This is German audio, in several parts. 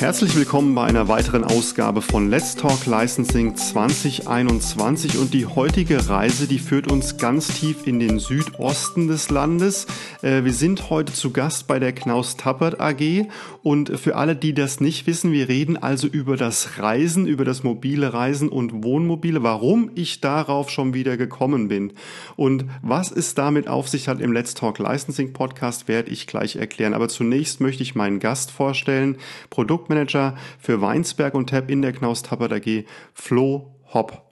Herzlich willkommen bei einer weiteren Ausgabe von Let's Talk Licensing 2021 und die heutige Reise, die führt uns ganz tief in den Südosten des Landes. Äh, wir sind heute zu Gast bei der Knaus Tappert AG und für alle, die das nicht wissen, wir reden also über das Reisen, über das mobile Reisen und Wohnmobile, warum ich darauf schon wieder gekommen bin und was es damit auf sich hat im Let's Talk Licensing Podcast, werde ich gleich erklären. Aber zunächst möchte ich meinen Gast vorstellen, Produkt Produktmanager für Weinsberg und Tab in der Knaus Tappert AG, Flo Hopp.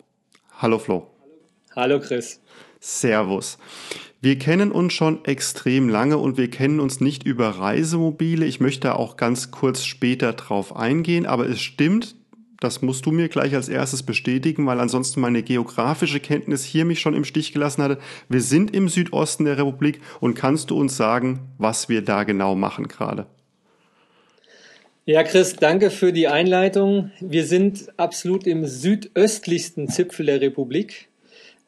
Hallo Flo. Hallo Chris. Servus. Wir kennen uns schon extrem lange und wir kennen uns nicht über Reisemobile. Ich möchte auch ganz kurz später drauf eingehen, aber es stimmt, das musst du mir gleich als erstes bestätigen, weil ansonsten meine geografische Kenntnis hier mich schon im Stich gelassen hatte. Wir sind im Südosten der Republik und kannst du uns sagen, was wir da genau machen gerade? Ja, Chris, danke für die Einleitung. Wir sind absolut im südöstlichsten Zipfel der Republik,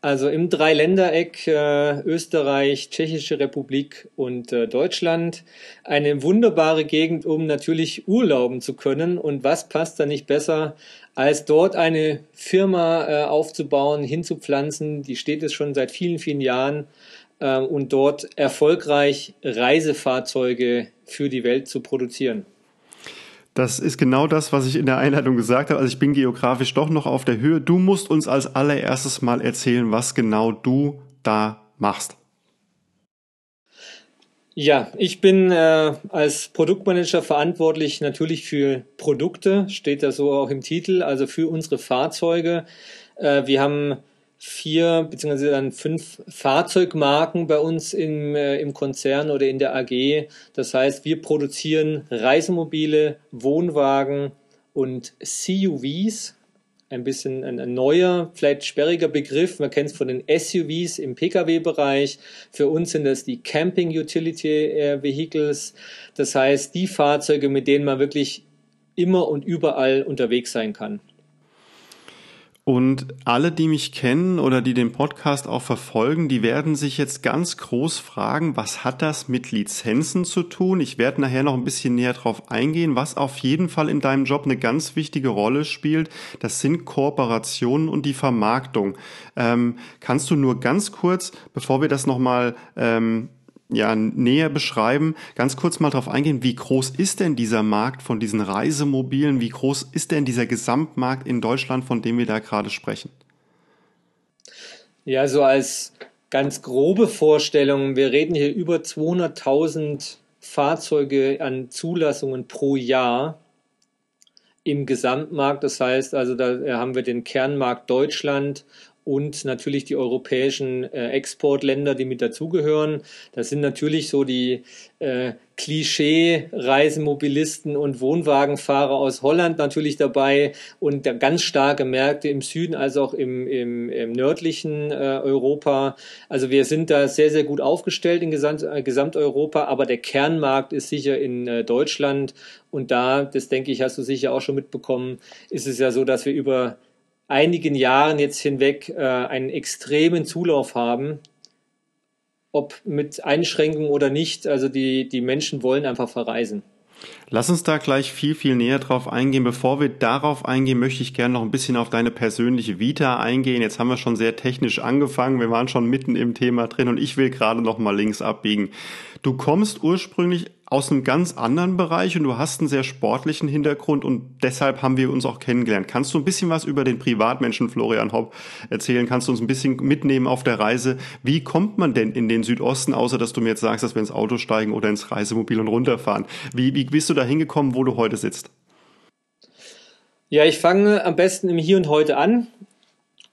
also im Dreiländereck äh, Österreich, Tschechische Republik und äh, Deutschland. Eine wunderbare Gegend, um natürlich urlauben zu können. Und was passt da nicht besser, als dort eine Firma äh, aufzubauen, hinzupflanzen? Die steht es schon seit vielen, vielen Jahren äh, und dort erfolgreich Reisefahrzeuge für die Welt zu produzieren. Das ist genau das, was ich in der Einleitung gesagt habe. Also ich bin geografisch doch noch auf der Höhe. Du musst uns als allererstes mal erzählen, was genau du da machst. Ja, ich bin äh, als Produktmanager verantwortlich natürlich für Produkte, steht da so auch im Titel, also für unsere Fahrzeuge. Äh, wir haben vier beziehungsweise dann fünf Fahrzeugmarken bei uns im, äh, im Konzern oder in der AG. Das heißt, wir produzieren Reisemobile, Wohnwagen und CUVs. Ein bisschen ein, ein neuer, vielleicht sperriger Begriff. Man kennt es von den SUVs im Pkw-Bereich. Für uns sind das die Camping Utility äh, Vehicles. Das heißt, die Fahrzeuge, mit denen man wirklich immer und überall unterwegs sein kann. Und alle, die mich kennen oder die den Podcast auch verfolgen, die werden sich jetzt ganz groß fragen, was hat das mit Lizenzen zu tun? Ich werde nachher noch ein bisschen näher drauf eingehen, was auf jeden Fall in deinem Job eine ganz wichtige Rolle spielt. Das sind Kooperationen und die Vermarktung. Ähm, kannst du nur ganz kurz, bevor wir das nochmal ähm, ja, näher beschreiben, ganz kurz mal darauf eingehen, wie groß ist denn dieser Markt von diesen Reisemobilen, wie groß ist denn dieser Gesamtmarkt in Deutschland, von dem wir da gerade sprechen? Ja, so als ganz grobe Vorstellung, wir reden hier über 200.000 Fahrzeuge an Zulassungen pro Jahr im Gesamtmarkt. Das heißt also, da haben wir den Kernmarkt Deutschland und natürlich die europäischen äh, Exportländer, die mit dazugehören. Das sind natürlich so die äh, Klischee-Reisemobilisten und Wohnwagenfahrer aus Holland natürlich dabei und ganz starke Märkte im Süden als auch im, im, im nördlichen äh, Europa. Also wir sind da sehr, sehr gut aufgestellt in Gesamt, äh, Gesamteuropa, aber der Kernmarkt ist sicher in äh, Deutschland und da, das denke ich, hast du sicher auch schon mitbekommen, ist es ja so, dass wir über einigen Jahren jetzt hinweg äh, einen extremen Zulauf haben, ob mit Einschränkungen oder nicht. Also die, die Menschen wollen einfach verreisen. Lass uns da gleich viel, viel näher drauf eingehen. Bevor wir darauf eingehen, möchte ich gerne noch ein bisschen auf deine persönliche Vita eingehen. Jetzt haben wir schon sehr technisch angefangen. Wir waren schon mitten im Thema drin und ich will gerade noch mal links abbiegen. Du kommst ursprünglich aus einem ganz anderen Bereich und du hast einen sehr sportlichen Hintergrund und deshalb haben wir uns auch kennengelernt. Kannst du ein bisschen was über den Privatmenschen Florian Hopp erzählen? Kannst du uns ein bisschen mitnehmen auf der Reise? Wie kommt man denn in den Südosten, außer dass du mir jetzt sagst, dass wir ins Auto steigen oder ins Reisemobil und runterfahren? Wie, wie bist du da hingekommen, wo du heute sitzt? Ja, ich fange am besten im Hier und Heute an.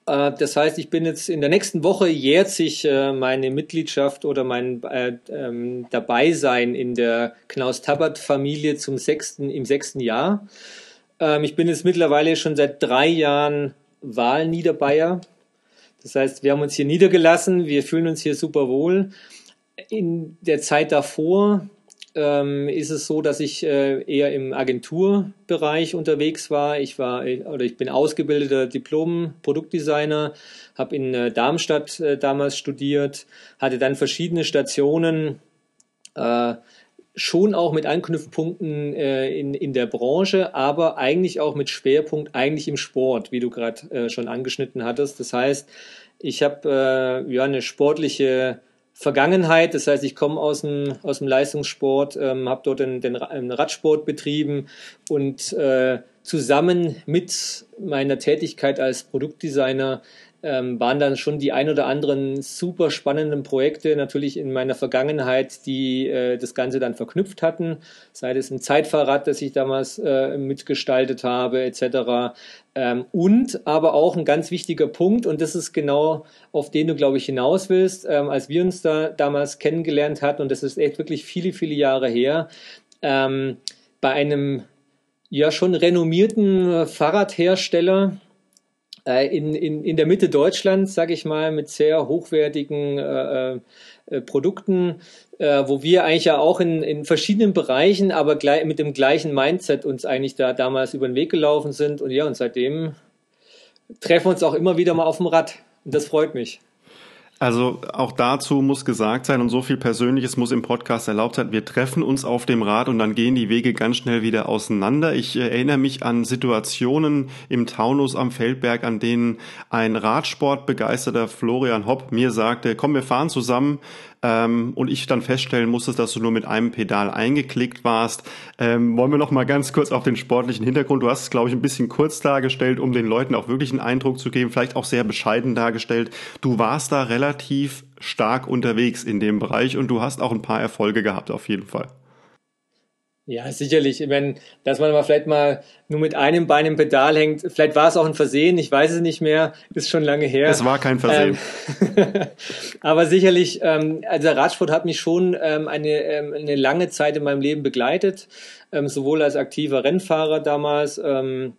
Äh, das heißt, ich bin jetzt in der nächsten Woche jährt sich äh, meine Mitgliedschaft oder mein äh, ähm, Dabeisein in der Knaus-Tabbert-Familie zum sechsten, im sechsten Jahr. Ähm, ich bin jetzt mittlerweile schon seit drei Jahren Wahlniederbayer. Das heißt, wir haben uns hier niedergelassen, wir fühlen uns hier super wohl. In der Zeit davor ähm, ist es so, dass ich äh, eher im Agenturbereich unterwegs war. Ich war oder ich bin ausgebildeter Diplom-Produktdesigner, habe in äh, Darmstadt äh, damals studiert, hatte dann verschiedene Stationen. Äh, schon auch mit Anknüpfpunkten äh, in, in der Branche, aber eigentlich auch mit Schwerpunkt eigentlich im Sport, wie du gerade äh, schon angeschnitten hattest. Das heißt, ich habe äh, ja eine sportliche Vergangenheit. Das heißt, ich komme aus dem, aus dem Leistungssport, ähm, habe dort den, den, Radsport betrieben und äh, zusammen mit meiner Tätigkeit als Produktdesigner ähm, waren dann schon die ein oder anderen super spannenden Projekte natürlich in meiner Vergangenheit, die äh, das Ganze dann verknüpft hatten, sei es ein Zeitfahrrad, das ich damals äh, mitgestaltet habe, etc. Ähm, und aber auch ein ganz wichtiger Punkt, und das ist genau, auf den du, glaube ich, hinaus willst, ähm, als wir uns da damals kennengelernt hatten, und das ist echt wirklich viele, viele Jahre her, ähm, bei einem ja schon renommierten Fahrradhersteller, äh, in, in, in der Mitte Deutschlands, sage ich mal, mit sehr hochwertigen äh, äh, Produkten, äh, wo wir eigentlich ja auch in, in verschiedenen Bereichen, aber gleich, mit dem gleichen Mindset uns eigentlich da damals über den Weg gelaufen sind. Und ja, und seitdem treffen wir uns auch immer wieder mal auf dem Rad. Und das freut mich. Also auch dazu muss gesagt sein und so viel Persönliches muss im Podcast erlaubt sein. Wir treffen uns auf dem Rad und dann gehen die Wege ganz schnell wieder auseinander. Ich äh, erinnere mich an Situationen im Taunus am Feldberg, an denen ein Radsportbegeisterter Florian Hopp mir sagte, komm, wir fahren zusammen ähm, und ich dann feststellen musste, dass du nur mit einem Pedal eingeklickt warst. Ähm, wollen wir noch mal ganz kurz auf den sportlichen Hintergrund. Du hast es, glaube ich, ein bisschen kurz dargestellt, um den Leuten auch wirklich einen Eindruck zu geben, vielleicht auch sehr bescheiden dargestellt. Du warst da relativ stark unterwegs in dem Bereich und du hast auch ein paar Erfolge gehabt, auf jeden Fall. Ja, sicherlich. Wenn, dass man aber vielleicht mal nur mit einem Bein im Pedal hängt, vielleicht war es auch ein Versehen, ich weiß es nicht mehr, ist schon lange her. Es war kein Versehen. Ähm, aber sicherlich, ähm, also der Radsport hat mich schon ähm, eine, ähm, eine lange Zeit in meinem Leben begleitet, ähm, sowohl als aktiver Rennfahrer damals, ähm,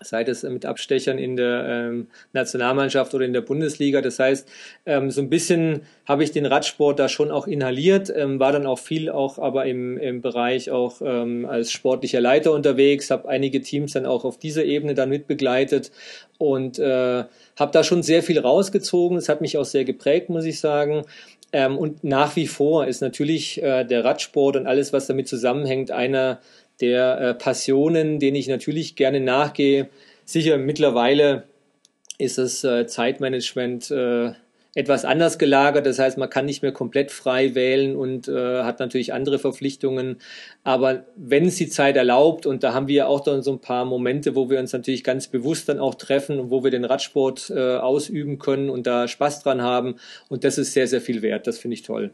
sei das mit Abstechern in der ähm, Nationalmannschaft oder in der Bundesliga. Das heißt, ähm, so ein bisschen habe ich den Radsport da schon auch inhaliert, ähm, war dann auch viel auch aber im, im Bereich auch ähm, als sportlicher Leiter unterwegs, habe einige Teams dann auch auf dieser Ebene dann mit begleitet und äh, habe da schon sehr viel rausgezogen. Es hat mich auch sehr geprägt, muss ich sagen. Ähm, und nach wie vor ist natürlich äh, der Radsport und alles, was damit zusammenhängt, einer der äh, Passionen, denen ich natürlich gerne nachgehe. Sicher mittlerweile ist das äh, Zeitmanagement äh, etwas anders gelagert. Das heißt, man kann nicht mehr komplett frei wählen und äh, hat natürlich andere Verpflichtungen. Aber wenn es die Zeit erlaubt, und da haben wir auch dann so ein paar Momente, wo wir uns natürlich ganz bewusst dann auch treffen und wo wir den Radsport äh, ausüben können und da Spaß dran haben. Und das ist sehr, sehr viel wert. Das finde ich toll.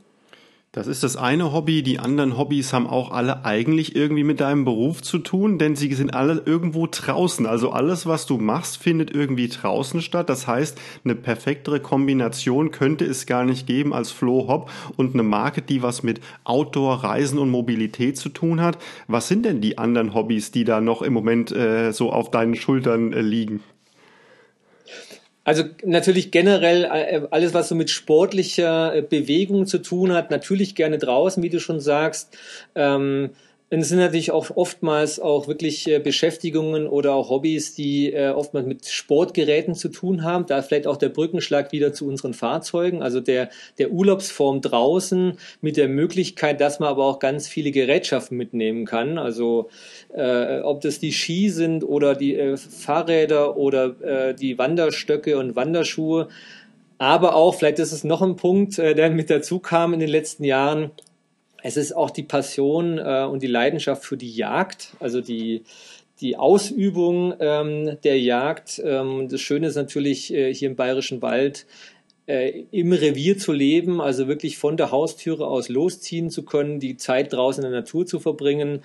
Das ist das eine Hobby. Die anderen Hobbys haben auch alle eigentlich irgendwie mit deinem Beruf zu tun, denn sie sind alle irgendwo draußen. Also alles, was du machst, findet irgendwie draußen statt. Das heißt, eine perfektere Kombination könnte es gar nicht geben als Flo Hopp und eine Marke, die was mit Outdoor, Reisen und Mobilität zu tun hat. Was sind denn die anderen Hobbys, die da noch im Moment äh, so auf deinen Schultern äh, liegen? Also natürlich generell äh, alles, was so mit sportlicher äh, Bewegung zu tun hat, natürlich gerne draußen, wie du schon sagst. Ähm, und es sind natürlich auch oftmals auch wirklich äh, Beschäftigungen oder auch Hobbys, die äh, oftmals mit Sportgeräten zu tun haben. Da vielleicht auch der Brückenschlag wieder zu unseren Fahrzeugen, also der, der Urlaubsform draußen mit der Möglichkeit, dass man aber auch ganz viele Gerätschaften mitnehmen kann. Also äh, ob das die Ski sind oder die äh, Fahrräder oder äh, die Wanderstöcke und Wanderschuhe. Aber auch, vielleicht ist es noch ein Punkt, äh, der mit dazu kam in den letzten Jahren, es ist auch die Passion äh, und die Leidenschaft für die Jagd, also die, die Ausübung ähm, der Jagd. Ähm, das Schöne ist natürlich äh, hier im Bayerischen Wald, äh, im Revier zu leben, also wirklich von der Haustüre aus losziehen zu können, die Zeit draußen in der Natur zu verbringen.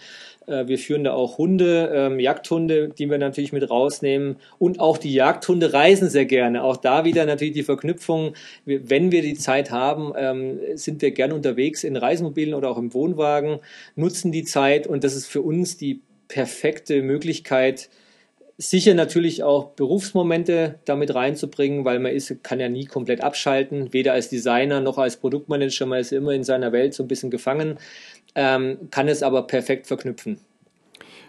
Äh, wir führen da auch Hunde, ähm, Jagdhunde, die wir natürlich mit rausnehmen. Und auch die Jagdhunde reisen sehr gerne. Auch da wieder natürlich die Verknüpfung. Wenn wir die Zeit haben, ähm, sind wir gerne unterwegs in Reisemobilen oder auch im Wohnwagen, nutzen die Zeit. Und das ist für uns die perfekte Möglichkeit, Sicher natürlich auch Berufsmomente damit reinzubringen, weil man ist, kann ja nie komplett abschalten, weder als Designer noch als Produktmanager, man ist immer in seiner Welt so ein bisschen gefangen, ähm, kann es aber perfekt verknüpfen.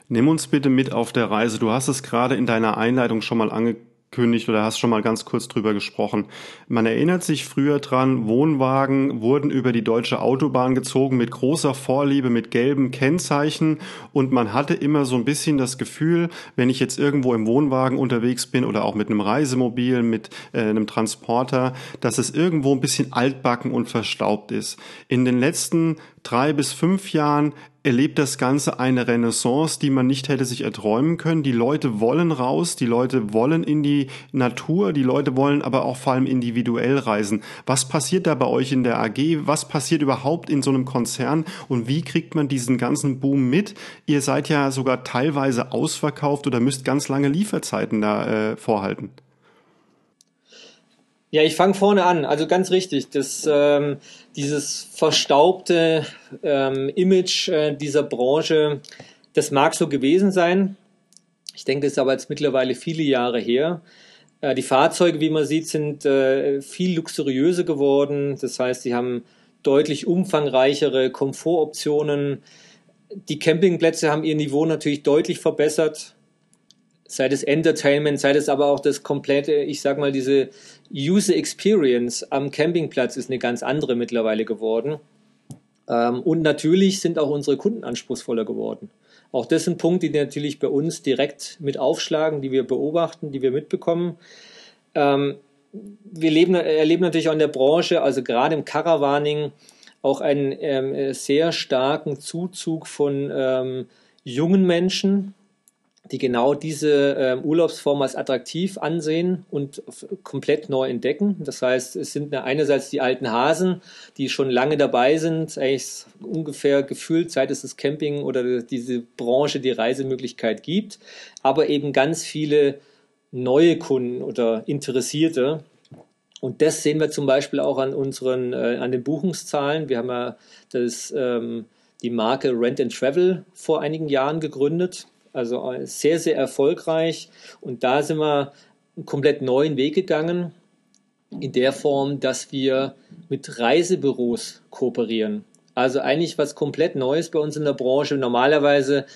Nimm uns bitte mit auf der Reise. Du hast es gerade in deiner Einleitung schon mal ange angekündigt oder hast schon mal ganz kurz drüber gesprochen. Man erinnert sich früher dran, Wohnwagen wurden über die deutsche Autobahn gezogen mit großer Vorliebe, mit gelben Kennzeichen und man hatte immer so ein bisschen das Gefühl, wenn ich jetzt irgendwo im Wohnwagen unterwegs bin oder auch mit einem Reisemobil, mit äh, einem Transporter, dass es irgendwo ein bisschen altbacken und verstaubt ist. In den letzten drei bis fünf Jahren erlebt das Ganze eine Renaissance, die man nicht hätte sich erträumen können. Die Leute wollen raus, die Leute wollen in die Natur, die Leute wollen aber auch vor allem individuell reisen. Was passiert da bei euch in der AG? Was passiert überhaupt in so einem Konzern? Und wie kriegt man diesen ganzen Boom mit? Ihr seid ja sogar teilweise ausverkauft oder müsst ganz lange Lieferzeiten da äh, vorhalten. Ja, ich fange vorne an. Also ganz richtig, das, ähm, dieses verstaubte ähm, Image äh, dieser Branche, das mag so gewesen sein. Ich denke, das ist aber jetzt mittlerweile viele Jahre her. Äh, die Fahrzeuge, wie man sieht, sind äh, viel luxuriöser geworden. Das heißt, sie haben deutlich umfangreichere Komfortoptionen. Die Campingplätze haben ihr Niveau natürlich deutlich verbessert sei das Entertainment, sei das aber auch das komplette, ich sag mal, diese User Experience am Campingplatz ist eine ganz andere mittlerweile geworden. Ähm, und natürlich sind auch unsere Kunden anspruchsvoller geworden. Auch das sind Punkte, die natürlich bei uns direkt mit aufschlagen, die wir beobachten, die wir mitbekommen. Ähm, wir leben, erleben natürlich auch in der Branche, also gerade im Caravaning, auch einen ähm, sehr starken Zuzug von jungen Menschen, die genau diese äh, Urlaubsform als attraktiv ansehen und komplett neu entdecken. Das heißt, es sind einerseits die alten Hasen, die schon lange dabei sind, eigentlich ungefähr gefühlt, seit es das Camping oder diese Branche die Reisemöglichkeit gibt, aber eben ganz viele neue Kunden oder Interessierte. Und das sehen wir zum Beispiel auch an unseren, äh, an den Buchungszahlen. Wir haben ja das, ähm, die Marke Rent and Travel vor einigen Jahren gegründet also äh, sehr, sehr erfolgreich. Und da sind wir einen komplett neuen Weg gegangen, in der Form, dass wir mit Reisebüros kooperieren. Also eigentlich was komplett Neues bei uns in der Branche. Normalerweise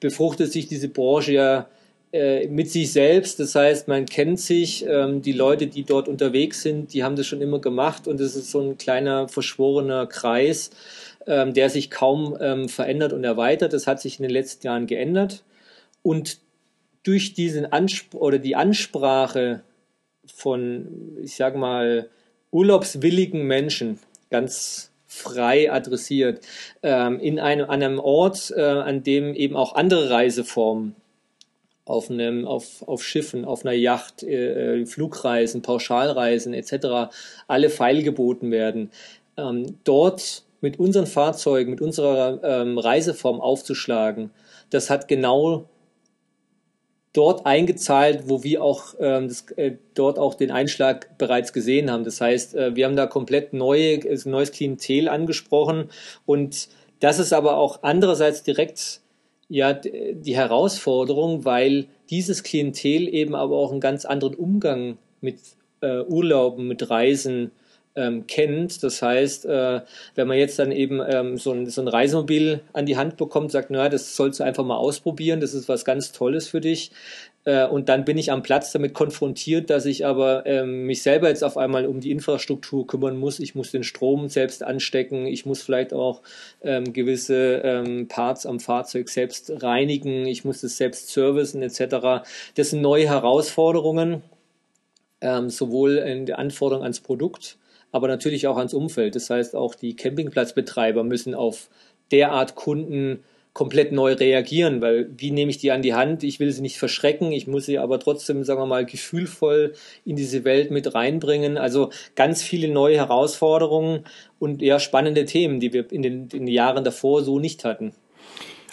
befruchtet sich diese Branche ja äh, mit sich selbst. Das heißt, man kennt sich, ähm, die Leute, die dort unterwegs sind, die haben das schon immer gemacht und es ist so ein kleiner verschworener Kreis, ähm, der sich kaum ähm, verändert und erweitert. Das hat sich in den letzten Jahren geändert. Und durch diesen Anspr oder die Ansprache von, ich sag mal, urlaubswilligen Menschen, ganz frei adressiert, ähm, in einem, an einem Ort, äh, an dem eben auch andere Reiseformen auf, einem, auf, auf Schiffen, auf einer Yacht, äh, äh Flugreisen, Pauschalreisen etc. alle feilgeboten werden. Ähm, dort mit unseren Fahrzeugen, mit unserer ähm, Reiseform aufzuschlagen, das hat genau dort eingezahlt, wo wir auch ähm, das, äh, dort auch den Einschlag bereits gesehen haben. Das heißt, äh, wir haben da komplett neue, neues Klientel angesprochen und das ist aber auch andererseits direkt ja die Herausforderung, weil dieses Klientel eben aber auch einen ganz anderen Umgang mit äh, Urlauben, mit Reisen ähm, kennt. Das heißt, äh, wenn man jetzt dann eben ähm, so, ein, so ein Reisemobil an die Hand bekommt, sagt, naja, das sollst du einfach mal ausprobieren, das ist was ganz Tolles für dich. Äh, und dann bin ich am Platz damit konfrontiert, dass ich aber ähm, mich selber jetzt auf einmal um die Infrastruktur kümmern muss. Ich muss den Strom selbst anstecken. Ich muss vielleicht auch ähm, gewisse ähm, Parts am Fahrzeug selbst reinigen. Ich muss es selbst servicen etc. Das sind neue Herausforderungen, ähm, sowohl in der Anforderung ans Produkt, aber natürlich auch ans Umfeld. Das heißt, auch die Campingplatzbetreiber müssen auf derart Kunden komplett neu reagieren, weil wie nehme ich die an die Hand? Ich will sie nicht verschrecken, ich muss sie aber trotzdem, sagen wir mal, gefühlvoll in diese Welt mit reinbringen. Also ganz viele neue Herausforderungen und eher spannende Themen, die wir in den, in den Jahren davor so nicht hatten.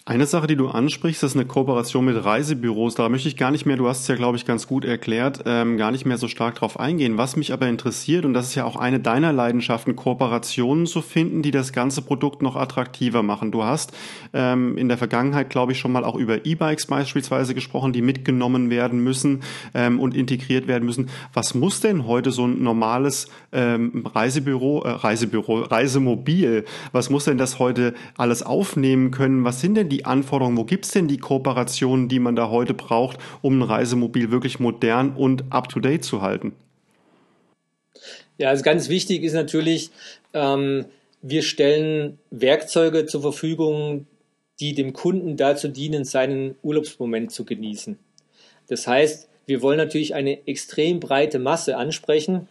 Eine Sache, die du ansprichst, ist eine Kooperation mit Reisebüros. Da möchte ich gar nicht mehr, du hast es ja, glaube ich, ganz gut erklärt, ähm, gar nicht mehr so stark drauf eingehen. Was mich aber interessiert, und das ist ja auch eine deiner Leidenschaften, Kooperationen zu finden, die das ganze Produkt noch attraktiver machen. Du hast ähm, in der Vergangenheit, glaube ich, schon mal auch über E-Bikes beispielsweise gesprochen, die mitgenommen werden müssen ähm, und integriert werden müssen. Was muss denn heute so ein normales ähm, Reisebüro, äh, Reisebüro, Reisemobil, was muss denn das heute alles aufnehmen können? Was sind denn die Anforderungen? Wo gibt es denn die Kooperationen, die man da heute braucht, um ein Reisemobil wirklich modern und up-to-date zu halten? Ja, also ganz wichtig ist natürlich, ähm, wir stellen Werkzeuge zur Verfügung, die dem Kunden dazu dienen, seinen Urlaubsmoment zu genießen. Das heißt, wir wollen natürlich eine extrem breite Masse ansprechen,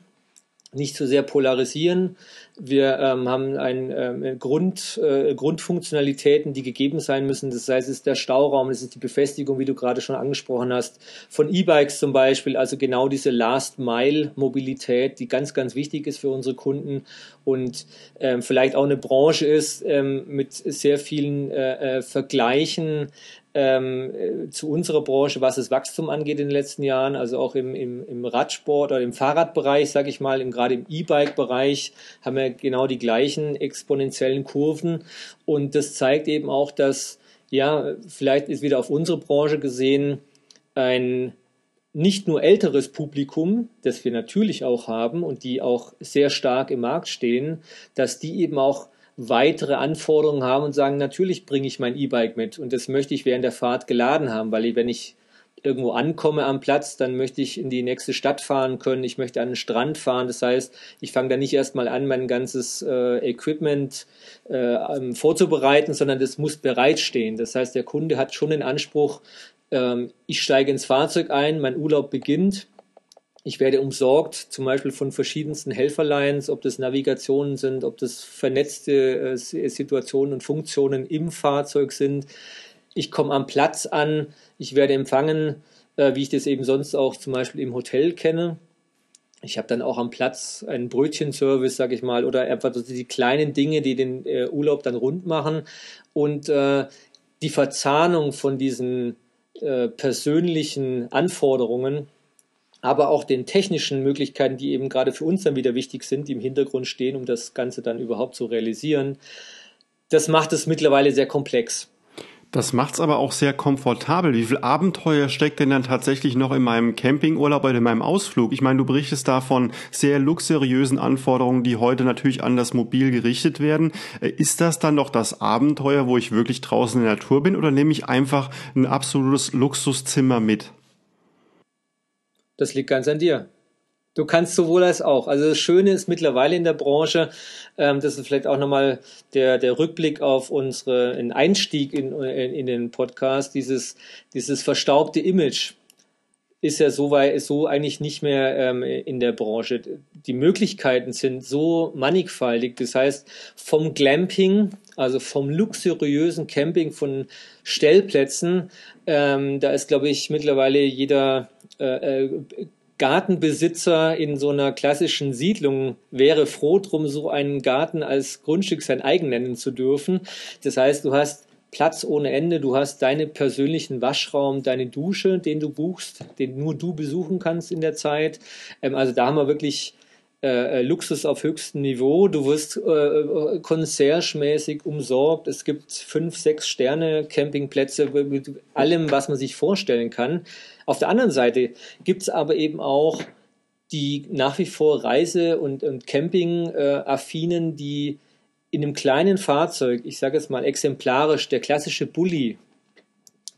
nicht zu sehr polarisieren. Wir ähm, haben ein, ähm, Grund, äh, Grundfunktionalitäten, die gegeben sein müssen. Das heißt, es ist der Stauraum, es ist die Befestigung, wie du gerade schon angesprochen hast, von E-Bikes zum Beispiel, also genau diese Last-Mile-Mobilität, die ganz, ganz wichtig ist für unsere Kunden und ähm, vielleicht auch eine Branche ist ähm, mit sehr vielen äh, äh, Vergleichen ähm, äh, zu unserer Branche, was das Wachstum angeht in den letzten Jahren, also auch im, im, im Radsport oder im Fahrradbereich, sage ich mal, im, gerade im E-Bike-Bereich haben wir genau die gleichen exponentiellen Kurven. Und das zeigt eben auch, dass ja, vielleicht ist wieder auf unsere Branche gesehen ein nicht nur älteres Publikum, das wir natürlich auch haben und die auch sehr stark im Markt stehen, dass die eben auch weitere Anforderungen haben und sagen, natürlich bringe ich mein E-Bike mit und das möchte ich während der Fahrt geladen haben, weil wenn ich irgendwo ankomme am Platz, dann möchte ich in die nächste Stadt fahren können, ich möchte an den Strand fahren. Das heißt, ich fange da nicht erstmal an, mein ganzes äh, Equipment äh, ähm, vorzubereiten, sondern das muss bereitstehen. Das heißt, der Kunde hat schon den Anspruch, ähm, ich steige ins Fahrzeug ein, mein Urlaub beginnt ich werde umsorgt, zum Beispiel von verschiedensten Helferlines, ob das Navigationen sind, ob das vernetzte äh, Situationen und Funktionen im Fahrzeug sind. Ich komme am Platz an, ich werde empfangen, äh, wie ich das eben sonst auch zum Beispiel im Hotel kenne. Ich habe dann auch am Platz einen Brötchenservice, sage ich mal, oder einfach die kleinen Dinge, die den äh, Urlaub dann rund machen. Und äh, die Verzahnung von diesen äh, persönlichen Anforderungen aber auch den technischen Möglichkeiten, die eben gerade für uns dann wieder wichtig sind, die im Hintergrund stehen, um das Ganze dann überhaupt zu realisieren. Das macht es mittlerweile sehr komplex. Das macht es aber auch sehr komfortabel. Wie viel Abenteuer steckt denn dann tatsächlich noch in meinem Campingurlaub oder in meinem Ausflug? Ich meine, du berichtest da von sehr luxuriösen Anforderungen, die heute natürlich an das Mobil gerichtet werden. Äh, ist das dann noch das Abenteuer, wo ich wirklich draußen in der Natur bin, oder nehme ich einfach ein absolutes Luxuszimmer mit? Das liegt ganz an dir. Du kannst sowohl als auch. Also das Schöne ist mittlerweile in der Branche, ähm, das ist vielleicht auch nochmal der, der Rückblick auf unseren Einstieg in, in, in, den Podcast, dieses, dieses verstaubte Image ist ja so, weit, so eigentlich nicht mehr ähm, in der Branche. Die Möglichkeiten sind so mannigfaltig. Das heißt, vom Glamping, also vom luxuriösen Camping von Stellplätzen, ähm, da ist, glaube ich, mittlerweile jeder äh, äh, Gartenbesitzer in so einer klassischen Siedlung wäre froh drum, so einen Garten als Grundstück sein eigen nennen zu dürfen. Das heißt, du hast Platz ohne Ende, du hast deinen persönlichen Waschraum, deine Dusche, den du buchst, den nur du besuchen kannst in der Zeit. Ähm, also da haben wir wirklich äh, Luxus auf höchstem Niveau. Du wirst äh, concierge-mäßig umsorgt. Es gibt fünf, sechs Sterne Campingplätze mit allem, was man sich vorstellen kann. Auf der anderen Seite gibt es aber eben auch die nach wie vor Reise- und, und Camping-Affinen, die in einem kleinen Fahrzeug, ich sage es mal exemplarisch, der klassische Bulli,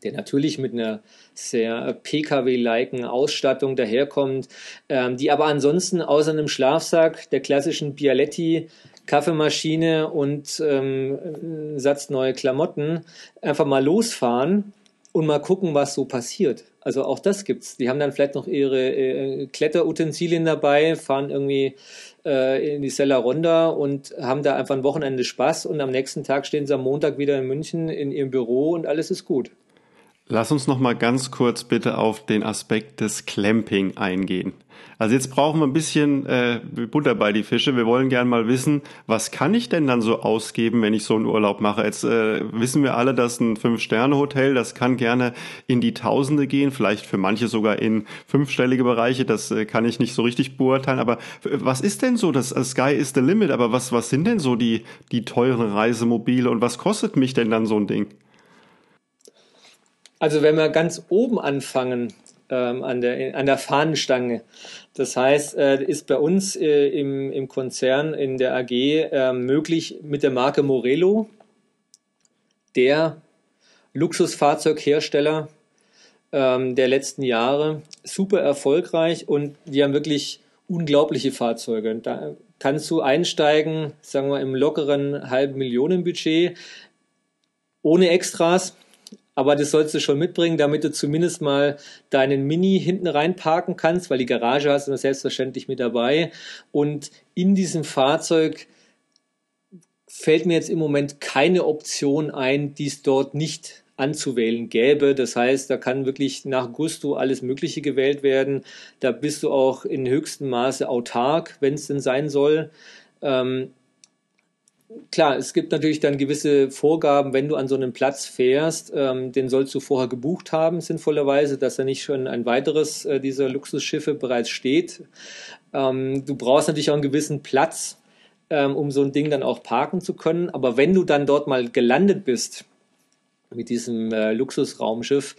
der natürlich mit einer sehr PKW-liken Ausstattung daherkommt, ähm, die aber ansonsten außer einem Schlafsack, der klassischen Bialetti, Kaffeemaschine und ähm, Satz neue Klamotten einfach mal losfahren und mal gucken, was so passiert. Also auch das gibt's. Die haben dann vielleicht noch ihre äh, Kletterutensilien dabei, fahren irgendwie äh, in die Sella Ronda und haben da einfach ein Wochenende Spaß und am nächsten Tag stehen sie am Montag wieder in München in ihrem Büro und alles ist gut. Lass uns noch mal ganz kurz bitte auf den Aspekt des Clamping eingehen. Also jetzt brauchen wir ein bisschen äh, Butter bei die Fische. Wir wollen gern mal wissen, was kann ich denn dann so ausgeben, wenn ich so einen Urlaub mache? Jetzt äh, wissen wir alle, dass ein Fünf-Sterne-Hotel, das kann gerne in die Tausende gehen, vielleicht für manche sogar in fünfstellige Bereiche. Das äh, kann ich nicht so richtig beurteilen. Aber was ist denn so das Sky is the limit? Aber was was sind denn so die die teuren Reisemobile und was kostet mich denn dann so ein Ding? Also wenn wir ganz oben anfangen, ähm, an, der, an der Fahnenstange, das heißt, äh, ist bei uns äh, im, im Konzern, in der AG äh, möglich mit der Marke Morello, der Luxusfahrzeughersteller ähm, der letzten Jahre. Super erfolgreich und die haben wirklich unglaubliche Fahrzeuge. Da kannst du einsteigen, sagen wir im lockeren halben Millionenbudget, ohne Extras. Aber das sollst du schon mitbringen, damit du zumindest mal deinen Mini hinten reinparken kannst, weil die Garage hast du selbstverständlich mit dabei. Und in diesem Fahrzeug fällt mir jetzt im Moment keine Option ein, die es dort nicht anzuwählen gäbe. Das heißt, da kann wirklich nach Gusto alles Mögliche gewählt werden. Da bist du auch in höchstem Maße autark, wenn es denn sein soll. Ähm, klar, es gibt natürlich dann gewisse Vorgaben, wenn du an so einen Platz fährst, ähm, den sollst du vorher gebucht haben, sinnvollerweise, dass da nicht schon ein weiteres äh, dieser Luxusschiffe bereits steht. Ähm, du brauchst natürlich auch einen gewissen Platz, ähm, um so ein Ding dann auch parken zu können. Aber wenn du dann dort mal gelandet bist, mit diesem äh, Luxusraumschiff,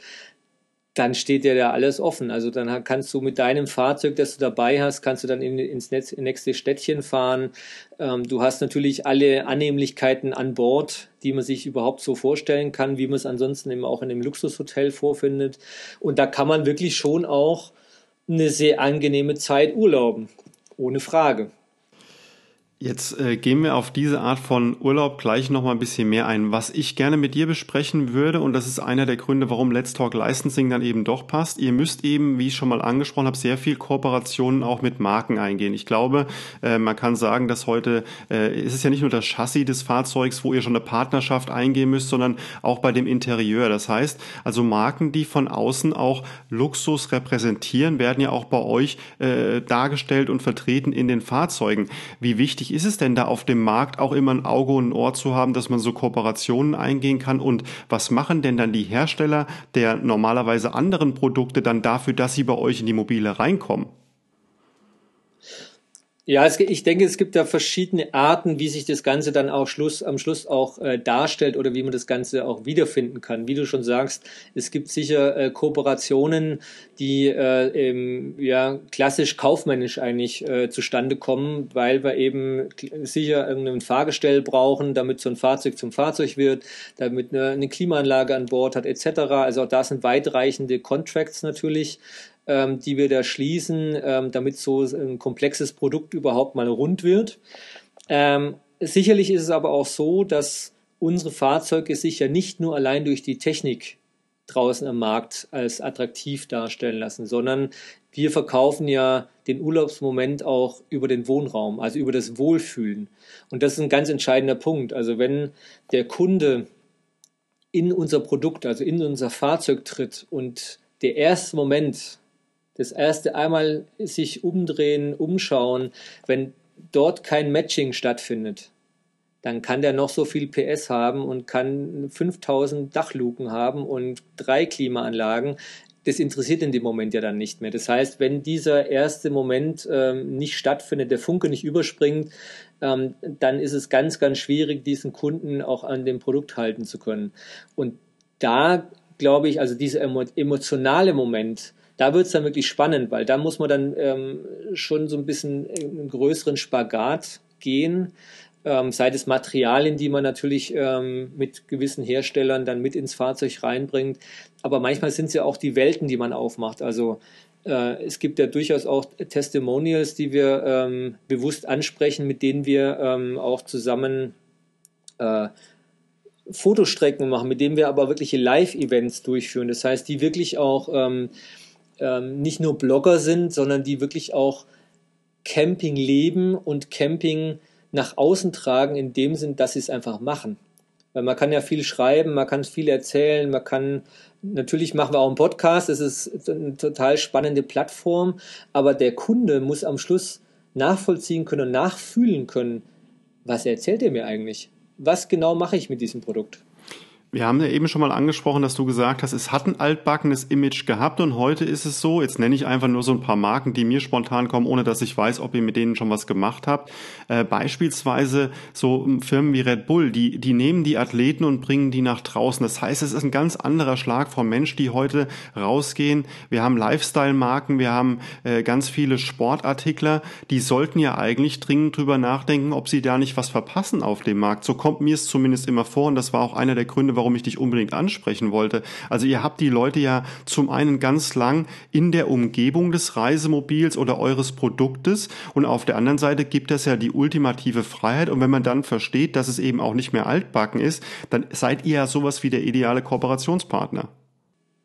dann steht dir da alles offen. Also dann kannst du mit deinem Fahrzeug, das du dabei hast, kannst du dann in, ins nächste Städtchen fahren. Ähm, du hast natürlich alle Annehmlichkeiten an Bord, die man sich überhaupt so vorstellen kann, wie man es ansonsten eben auch in einem Luxushotel vorfindet. Und da kann man wirklich schon auch eine sehr angenehme Zeit urlauben. Ohne Frage. Jetzt äh, gehen wir auf diese Art von Urlaub gleich noch mal ein bisschen mehr ein. Was ich gerne mit dir besprechen würde, und das ist einer der Gründe, warum Let's Talk Licensing dann eben doch passt, ihr müsst eben, wie ich schon mal angesprochen habe, sehr viel Kooperationen auch mit Marken eingehen. Ich glaube, äh, man kann sagen, dass heute äh, ist ja nicht nur das Chassis des Fahrzeugs, wo ihr schon eine Partnerschaft eingehen müsst, sondern auch bei dem Interieur. Das heißt, also Marken, die von außen auch Luxus repräsentieren, werden ja auch bei euch äh, dargestellt und vertreten in den Fahrzeugen. Wie wichtig wichtig ist es denn da auf dem Markt auch immer ein Auge und ein Ohr zu haben, dass man so Kooperationen eingehen kann? Und was machen denn dann die Hersteller der normalerweise anderen Produkte dann dafür, dass sie bei euch in die Mobile reinkommen? Ja, es, ich denke, es gibt da verschiedene Arten, wie sich das Ganze dann auch Schluss, am Schluss auch äh, darstellt oder wie man das Ganze auch wiederfinden kann. Wie du schon sagst, es gibt sicher äh, Kooperationen, die äh, eben, ja, klassisch kaufmännisch eigentlich äh, zustande kommen, weil wir eben sicher irgendein Fahrgestell brauchen, damit so ein Fahrzeug zum Fahrzeug wird, damit eine, eine Klimaanlage an Bord hat etc. Also auch da sind weitreichende Contracts natürlich ähm, die wir da schließen, ähm, damit so ein komplexes Produkt überhaupt mal rund wird. Ähm, sicherlich ist es aber auch so, dass unsere Fahrzeuge sich ja nicht nur allein durch die Technik draußen am Markt als attraktiv darstellen lassen, sondern wir verkaufen ja den Urlaubsmoment auch über den Wohnraum, also über das Wohlfühlen. Und das ist ein ganz entscheidender Punkt. Also wenn der Kunde in unser Produkt, also in unser Fahrzeug tritt und der erste Moment, das erste einmal sich umdrehen, umschauen, wenn dort kein Matching stattfindet, dann kann der noch so viel PS haben und kann 5000 Dachluken haben und drei Klimaanlagen. Das interessiert in dem Moment ja dann nicht mehr. Das heißt, wenn dieser erste Moment ähm, nicht stattfindet, der Funke nicht überspringt, ähm, dann ist es ganz, ganz schwierig, diesen Kunden auch an dem Produkt halten zu können. Und da glaube ich, also dieser emotionale Moment, da wird es dann wirklich spannend, weil da muss man dann ähm, schon so ein bisschen einen größeren Spagat gehen, ähm, sei es Materialien, die man natürlich ähm, mit gewissen Herstellern dann mit ins Fahrzeug reinbringt. Aber manchmal sind es ja auch die Welten, die man aufmacht. Also äh, es gibt ja durchaus auch Testimonials, die wir ähm, bewusst ansprechen, mit denen wir ähm, auch zusammen äh, Fotostrecken machen, mit denen wir aber wirkliche Live-Events durchführen. Das heißt, die wirklich auch ähm, ähm, nicht nur Blogger sind, sondern die wirklich auch Camping leben und Camping nach außen tragen, in dem Sinn, dass sie es einfach machen. Weil man kann ja viel schreiben, man kann viel erzählen, man kann, natürlich machen wir auch einen Podcast, es ist eine total spannende Plattform, aber der Kunde muss am Schluss nachvollziehen können und nachfühlen können, was erzählt er mir eigentlich? Was genau mache ich mit diesem Produkt? Wir haben ja eben schon mal angesprochen, dass du gesagt hast, es hat ein altbackenes Image gehabt und heute ist es so, jetzt nenne ich einfach nur so ein paar Marken, die mir spontan kommen, ohne dass ich weiß, ob ihr mit denen schon was gemacht habt. Äh, beispielsweise so Firmen wie Red Bull, die, die nehmen die Athleten und bringen die nach draußen. Das heißt, es ist ein ganz anderer Schlag vom Mensch, die heute rausgehen. Wir haben Lifestyle-Marken, wir haben äh, ganz viele Sportartikler, die sollten ja eigentlich dringend drüber nachdenken, ob sie da nicht was verpassen auf dem Markt. So kommt mir es zumindest immer vor und das war auch einer der Gründe, Warum ich dich unbedingt ansprechen wollte. Also ihr habt die Leute ja zum einen ganz lang in der Umgebung des Reisemobils oder eures Produktes und auf der anderen Seite gibt es ja die ultimative Freiheit und wenn man dann versteht, dass es eben auch nicht mehr altbacken ist, dann seid ihr ja sowas wie der ideale Kooperationspartner.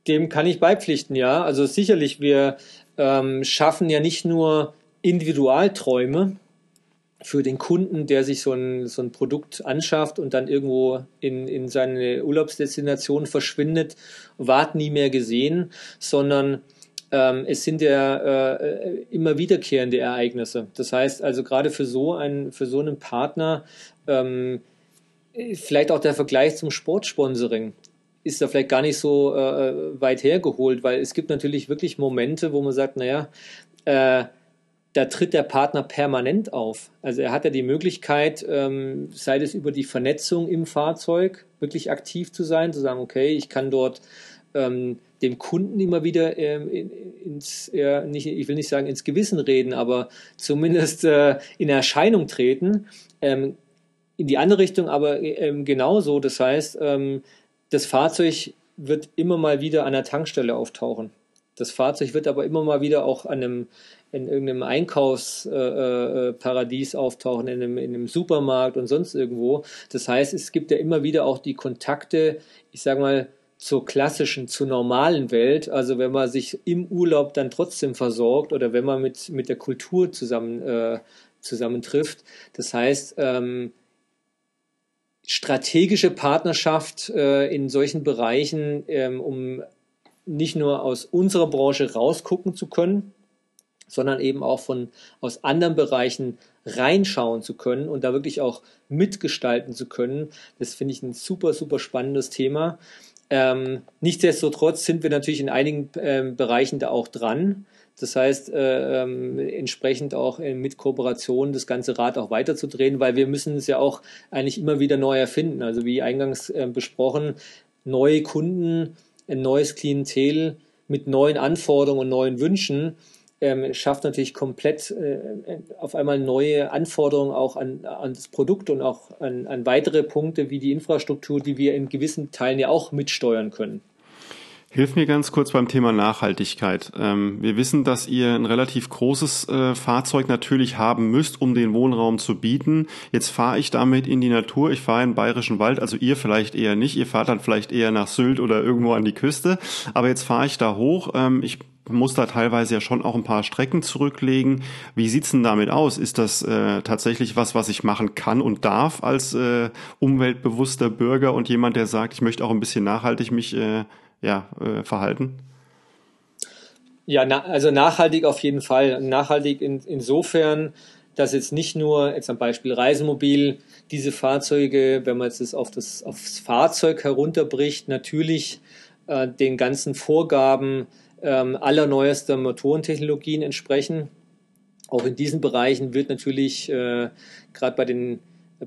Dem kann ich beipflichten, ja. Also sicherlich, wir ähm, schaffen ja nicht nur Individualträume, für den Kunden, der sich so ein, so ein Produkt anschafft und dann irgendwo in, in seine Urlaubsdestination verschwindet, ward nie mehr gesehen, sondern ähm, es sind ja äh, immer wiederkehrende Ereignisse. Das heißt also gerade für so einen, für so einen Partner, ähm, vielleicht auch der Vergleich zum Sportsponsoring ist da vielleicht gar nicht so äh, weit hergeholt, weil es gibt natürlich wirklich Momente, wo man sagt, naja, äh, da tritt der Partner permanent auf. Also er hat ja die Möglichkeit, ähm, sei es über die Vernetzung im Fahrzeug, wirklich aktiv zu sein, zu sagen, okay, ich kann dort ähm, dem Kunden immer wieder ähm, ins, äh, nicht, ich will nicht sagen ins Gewissen reden, aber zumindest äh, in Erscheinung treten. Ähm, in die andere Richtung aber ähm, genauso. Das heißt, ähm, das Fahrzeug wird immer mal wieder an der Tankstelle auftauchen. Das Fahrzeug wird aber immer mal wieder auch an einem in irgendeinem Einkaufsparadies auftauchen, in einem, in einem Supermarkt und sonst irgendwo. Das heißt, es gibt ja immer wieder auch die Kontakte, ich sage mal, zur klassischen, zur normalen Welt. Also wenn man sich im Urlaub dann trotzdem versorgt oder wenn man mit, mit der Kultur zusammen, äh, zusammentrifft. Das heißt, ähm, strategische Partnerschaft äh, in solchen Bereichen, ähm, um nicht nur aus unserer Branche rausgucken zu können, sondern eben auch von aus anderen Bereichen reinschauen zu können und da wirklich auch mitgestalten zu können. Das finde ich ein super, super spannendes Thema. Ähm, nichtsdestotrotz sind wir natürlich in einigen ähm, Bereichen da auch dran. Das heißt, äh, ähm, entsprechend auch äh, mit Kooperation das ganze Rad auch weiterzudrehen, weil wir müssen es ja auch eigentlich immer wieder neu erfinden. Also wie eingangs äh, besprochen, neue Kunden, ein neues Klientel mit neuen Anforderungen und neuen Wünschen ähm, schafft natürlich komplett äh, auf einmal neue Anforderungen auch an, an das Produkt und auch an, an weitere Punkte wie die Infrastruktur, die wir in gewissen Teilen ja auch mitsteuern können. Hilf mir ganz kurz beim Thema Nachhaltigkeit. Ähm, wir wissen, dass ihr ein relativ großes äh, Fahrzeug natürlich haben müsst, um den Wohnraum zu bieten. Jetzt fahre ich damit in die Natur. Ich fahre in den Bayerischen Wald, also ihr vielleicht eher nicht. Ihr fahrt dann vielleicht eher nach Sylt oder irgendwo an die Küste. Aber jetzt fahre ich da hoch. Ähm, ich muss da teilweise ja schon auch ein paar Strecken zurücklegen. Wie sieht's denn damit aus? Ist das äh, tatsächlich was, was ich machen kann und darf als äh, umweltbewusster Bürger und jemand, der sagt, ich möchte auch ein bisschen nachhaltig mich äh, ja, äh, verhalten? Ja, na, also nachhaltig auf jeden Fall. Nachhaltig in, insofern, dass jetzt nicht nur, jetzt am Beispiel Reisemobil, diese Fahrzeuge, wenn man jetzt das auf das aufs Fahrzeug herunterbricht, natürlich äh, den ganzen Vorgaben ähm, allerneuester Motorentechnologien entsprechen. Auch in diesen Bereichen wird natürlich äh, gerade bei den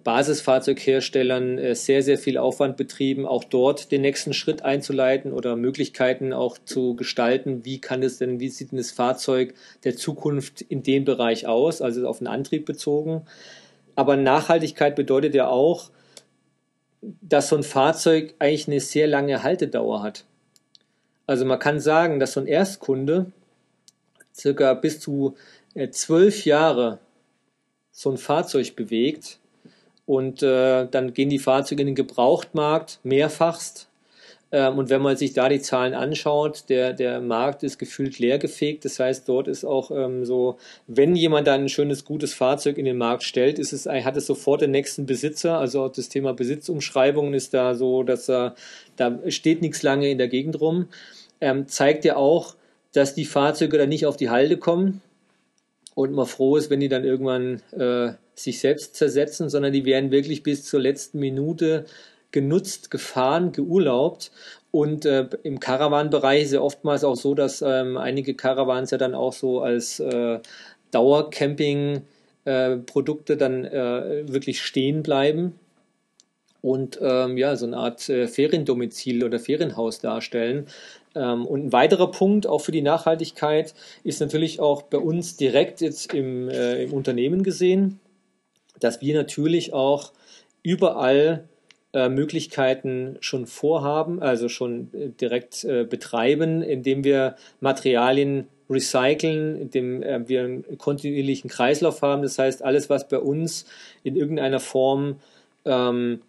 Basisfahrzeugherstellern äh, sehr, sehr viel Aufwand betrieben, auch dort den nächsten Schritt einzuleiten oder Möglichkeiten auch zu gestalten. Wie kann es denn, wie sieht denn das Fahrzeug der Zukunft in dem Bereich aus, also auf den Antrieb bezogen? Aber Nachhaltigkeit bedeutet ja auch, dass so ein Fahrzeug eigentlich eine sehr lange Haltedauer hat. Also man kann sagen, dass so ein Erstkunde circa bis zu äh, zwölf Jahre so ein Fahrzeug bewegt und äh, dann gehen die Fahrzeuge in den Gebrauchtmarkt mehrfachst ähm, und wenn man sich da die Zahlen anschaut, der, der Markt ist gefühlt leergefegt. Das heißt, dort ist auch ähm, so, wenn jemand dann ein schönes, gutes Fahrzeug in den Markt stellt, ist es, hat es sofort den nächsten Besitzer. Also auch das Thema Besitzumschreibungen ist da so, dass er, da steht nichts lange in der Gegend rum. Ähm, zeigt ja auch, dass die Fahrzeuge dann nicht auf die Halde kommen und man froh ist, wenn die dann irgendwann äh, sich selbst zersetzen, sondern die werden wirklich bis zur letzten Minute genutzt, gefahren, geurlaubt. Und äh, im Caravan-Bereich ist ja oftmals auch so, dass ähm, einige Caravans ja dann auch so als äh, Dauercamping-Produkte dann äh, wirklich stehen bleiben und ähm, ja, so eine Art äh, Feriendomizil oder Ferienhaus darstellen. Ähm, und ein weiterer Punkt auch für die Nachhaltigkeit ist natürlich auch bei uns direkt jetzt im, äh, im Unternehmen gesehen, dass wir natürlich auch überall äh, Möglichkeiten schon vorhaben, also schon äh, direkt äh, betreiben, indem wir Materialien recyceln, indem äh, wir einen kontinuierlichen Kreislauf haben. Das heißt, alles, was bei uns in irgendeiner Form ähm,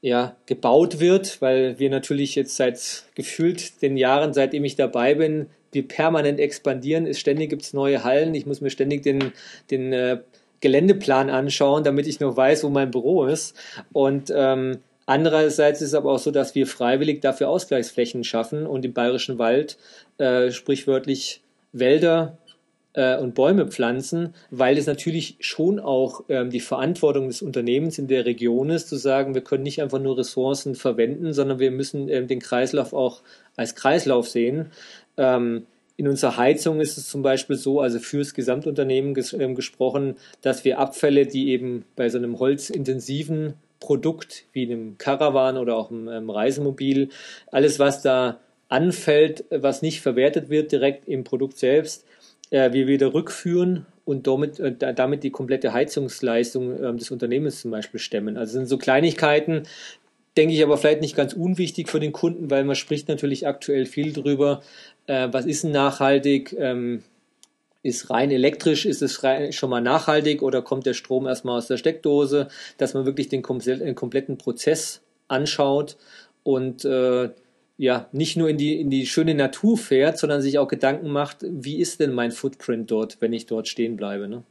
ja, gebaut wird, weil wir natürlich jetzt seit gefühlt den Jahren, seitdem ich dabei bin, wir permanent expandieren, es ständig gibt es neue Hallen, ich muss mir ständig den, den äh, Geländeplan anschauen, damit ich noch weiß, wo mein Büro ist. Und ähm, andererseits ist es aber auch so, dass wir freiwillig dafür Ausgleichsflächen schaffen und im Bayerischen Wald äh, sprichwörtlich Wälder äh, und Bäume pflanzen, weil es natürlich schon auch ähm, die Verantwortung des Unternehmens in der Region ist, zu sagen, wir können nicht einfach nur Ressourcen verwenden, sondern wir müssen ähm, den Kreislauf auch als Kreislauf sehen. Ähm, in unserer Heizung ist es zum Beispiel so, also fürs Gesamtunternehmen ges äh, gesprochen, dass wir Abfälle, die eben bei so einem holzintensiven Produkt wie einem Caravan oder auch einem, einem Reisemobil, alles was da anfällt, was nicht verwertet wird direkt im Produkt selbst, äh, wir wieder rückführen und damit, äh, damit die komplette Heizungsleistung äh, des Unternehmens zum Beispiel stemmen. Also sind so Kleinigkeiten, denke ich aber vielleicht nicht ganz unwichtig für den Kunden, weil man spricht natürlich aktuell viel drüber, äh, was ist nachhaltig, ähm, ist rein elektrisch, ist es rein, schon mal nachhaltig oder kommt der Strom erstmal aus der Steckdose, dass man wirklich den, den kompletten Prozess anschaut und äh, ja, nicht nur in die, in die schöne Natur fährt, sondern sich auch Gedanken macht, wie ist denn mein Footprint dort, wenn ich dort stehen bleibe. Ne?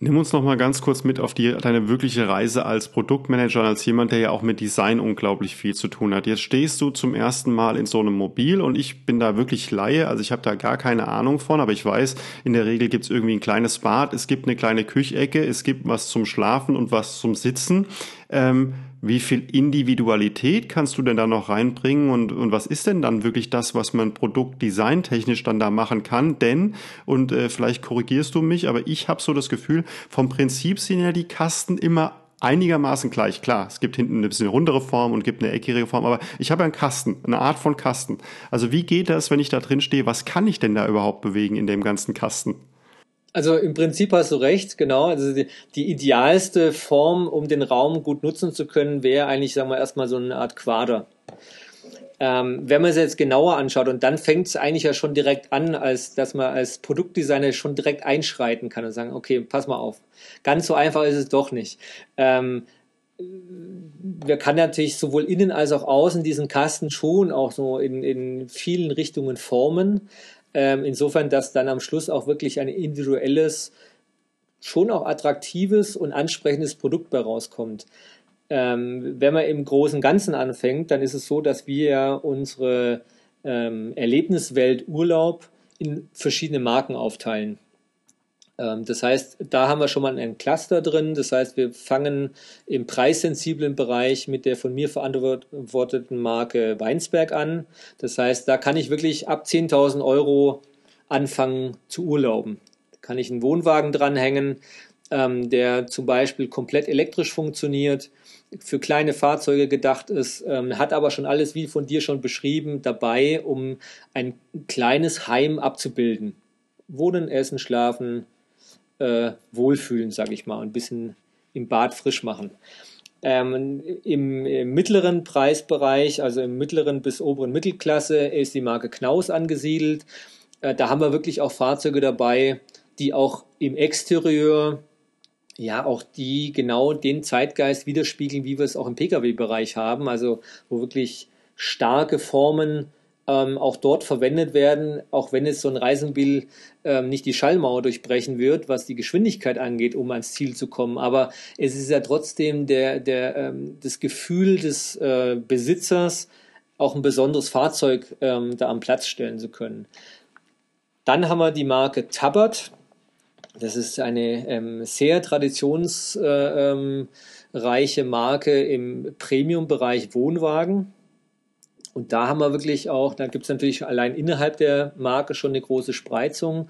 Nimm uns noch mal ganz kurz mit auf die, deine wirkliche Reise als Produktmanager, als jemand, der ja auch mit Design unglaublich viel zu tun hat. Jetzt stehst du zum ersten Mal in so einem Mobil und ich bin da wirklich Laie, also ich habe da gar keine Ahnung von, aber ich weiß, in der Regel gibt's irgendwie ein kleines Bad, es gibt eine kleine Küchecke, es gibt was zum Schlafen und was zum Sitzen. Ähm, wie viel Individualität kannst du denn da noch reinbringen und, und was ist denn dann wirklich das, was man produktdesigntechnisch dann da machen kann? Denn, und äh, vielleicht korrigierst du mich, aber ich habe so das Gefühl, vom Prinzip sind ja die Kasten immer einigermaßen gleich. Klar, es gibt hinten ein bisschen rundere Form und gibt eine eckige Form, aber ich habe einen Kasten, eine Art von Kasten. Also wie geht das, wenn ich da drin stehe? Was kann ich denn da überhaupt bewegen in dem ganzen Kasten? Also im Prinzip hast du recht, genau. Also die, die, idealste Form, um den Raum gut nutzen zu können, wäre eigentlich, sagen wir, erstmal so eine Art Quader. Ähm, wenn man es jetzt genauer anschaut, und dann fängt es eigentlich ja schon direkt an, als dass man als Produktdesigner schon direkt einschreiten kann und sagen, okay, pass mal auf. Ganz so einfach ist es doch nicht. Ähm, wir kann natürlich sowohl innen als auch außen diesen Kasten schon auch so in, in vielen Richtungen formen. Ähm, insofern, dass dann am Schluss auch wirklich ein individuelles, schon auch attraktives und ansprechendes Produkt bei rauskommt. Ähm, wenn man im großen Ganzen anfängt, dann ist es so, dass wir ja unsere ähm, Erlebniswelt Urlaub in verschiedene Marken aufteilen. Ähm, das heißt, da haben wir schon mal einen Cluster drin. Das heißt, wir fangen im preissensiblen Bereich mit der von mir verantworteten Marke Weinsberg an. Das heißt, da kann ich wirklich ab 10.000 Euro anfangen zu urlauben. Da kann ich einen Wohnwagen dranhängen, ähm, der zum Beispiel komplett elektrisch funktioniert, für kleine Fahrzeuge gedacht ist, ähm, hat aber schon alles, wie von dir schon beschrieben, dabei, um ein kleines Heim abzubilden. Wohnen, essen, schlafen, äh, wohlfühlen, sage ich mal, ein bisschen im Bad frisch machen. Ähm, im, im, mittleren Preisbereich, also im mittleren bis oberen Mittelklasse, ist die Marke Knaus angesiedelt. Äh, da haben wir wirklich auch Fahrzeuge dabei, die auch im Exterieur ja auch die genau den Zeitgeist widerspiegeln, wie wir es auch im Pkw-Bereich haben, also wo wirklich starke Formen ähm, auch dort verwendet werden, auch wenn es so ein Reisenmobil ähm, nicht die Schallmauer durchbrechen wird, was die Geschwindigkeit angeht, um ans Ziel zu kommen. Aber es ist ja trotzdem der, der, ähm, das Gefühl des äh, Besitzers, auch ein besonderes Fahrzeug ähm, da am Platz stellen zu können. Dann haben wir die Marke Tabbert. Das ist eine ähm, sehr traditionsreiche äh, ähm, Marke im Premium-Bereich Wohnwagen. Und da haben wir wirklich auch, da gibt es natürlich allein innerhalb der Marke schon eine große Spreizung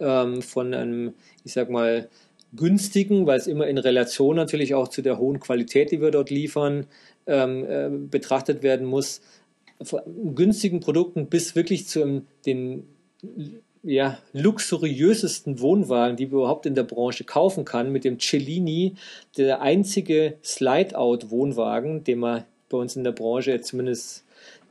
ähm, von einem, ich sag mal, günstigen, weil es immer in Relation natürlich auch zu der hohen Qualität, die wir dort liefern, ähm, äh, betrachtet werden muss. Von günstigen Produkten bis wirklich zu den ja, luxuriösesten Wohnwagen, die man überhaupt in der Branche kaufen kann, mit dem Cellini, der einzige Slide-Out-Wohnwagen, den man bei uns in der Branche zumindest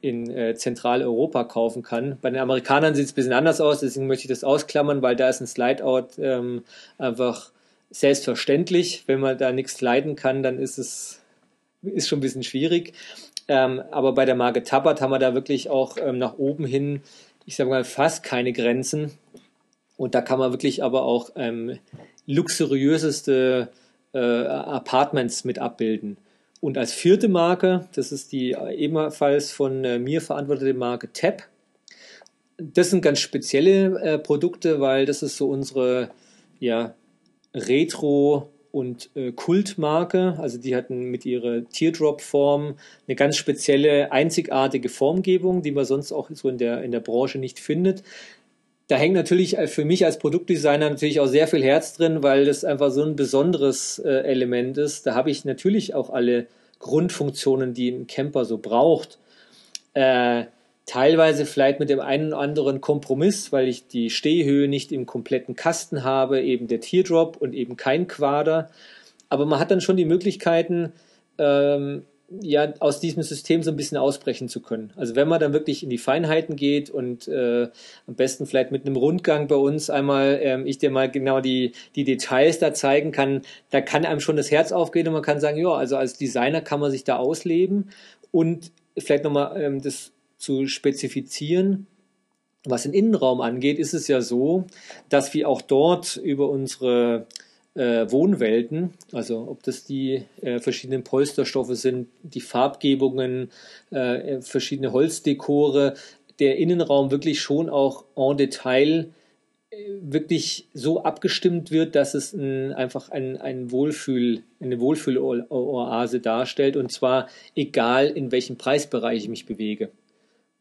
in äh, Zentraleuropa kaufen kann. Bei den Amerikanern sieht es ein bisschen anders aus, deswegen möchte ich das ausklammern, weil da ist ein Slide-Out ähm, einfach selbstverständlich. Wenn man da nichts leiden kann, dann ist es ist schon ein bisschen schwierig. Ähm, aber bei der Marke Tabat haben wir da wirklich auch ähm, nach oben hin ich sage mal, fast keine Grenzen. Und da kann man wirklich aber auch ähm, luxuriöseste äh, Apartments mit abbilden. Und als vierte Marke, das ist die ebenfalls von äh, mir verantwortete Marke TAP. Das sind ganz spezielle äh, Produkte, weil das ist so unsere ja, Retro- und äh, Kultmarke. Also die hatten mit ihrer Teardrop-Form eine ganz spezielle, einzigartige Formgebung, die man sonst auch so in der, in der Branche nicht findet. Da hängt natürlich äh, für mich als Produktdesigner natürlich auch sehr viel Herz drin, weil das einfach so ein besonderes äh, Element ist. Da habe ich natürlich auch alle Grundfunktionen, die ein Camper so braucht. Äh, teilweise vielleicht mit dem einen oder anderen Kompromiss, weil ich die Stehhöhe nicht im kompletten Kasten habe, eben der Teardrop und eben kein Quader. Aber man hat dann schon die Möglichkeiten, ähm, ja, aus diesem System so ein bisschen ausbrechen zu können. Also wenn man dann wirklich in die Feinheiten geht und äh, am besten vielleicht mit einem Rundgang bei uns einmal, ähm, ich dir mal genau die, die Details da zeigen kann, da kann einem schon das Herz aufgehen und man kann sagen, ja, also als Designer kann man sich da ausleben und vielleicht nochmal ähm, das zu spezifizieren. Was den Innenraum angeht, ist es ja so, dass wir auch dort über unsere äh, Wohnwelten, also ob das die äh, verschiedenen Polsterstoffe sind, die Farbgebungen, äh, verschiedene Holzdekore, der Innenraum wirklich schon auch en Detail äh, wirklich so abgestimmt wird, dass es ein, einfach ein, ein Wohlfühl, eine Wohlfühloase darstellt und zwar egal in welchem Preisbereich ich mich bewege.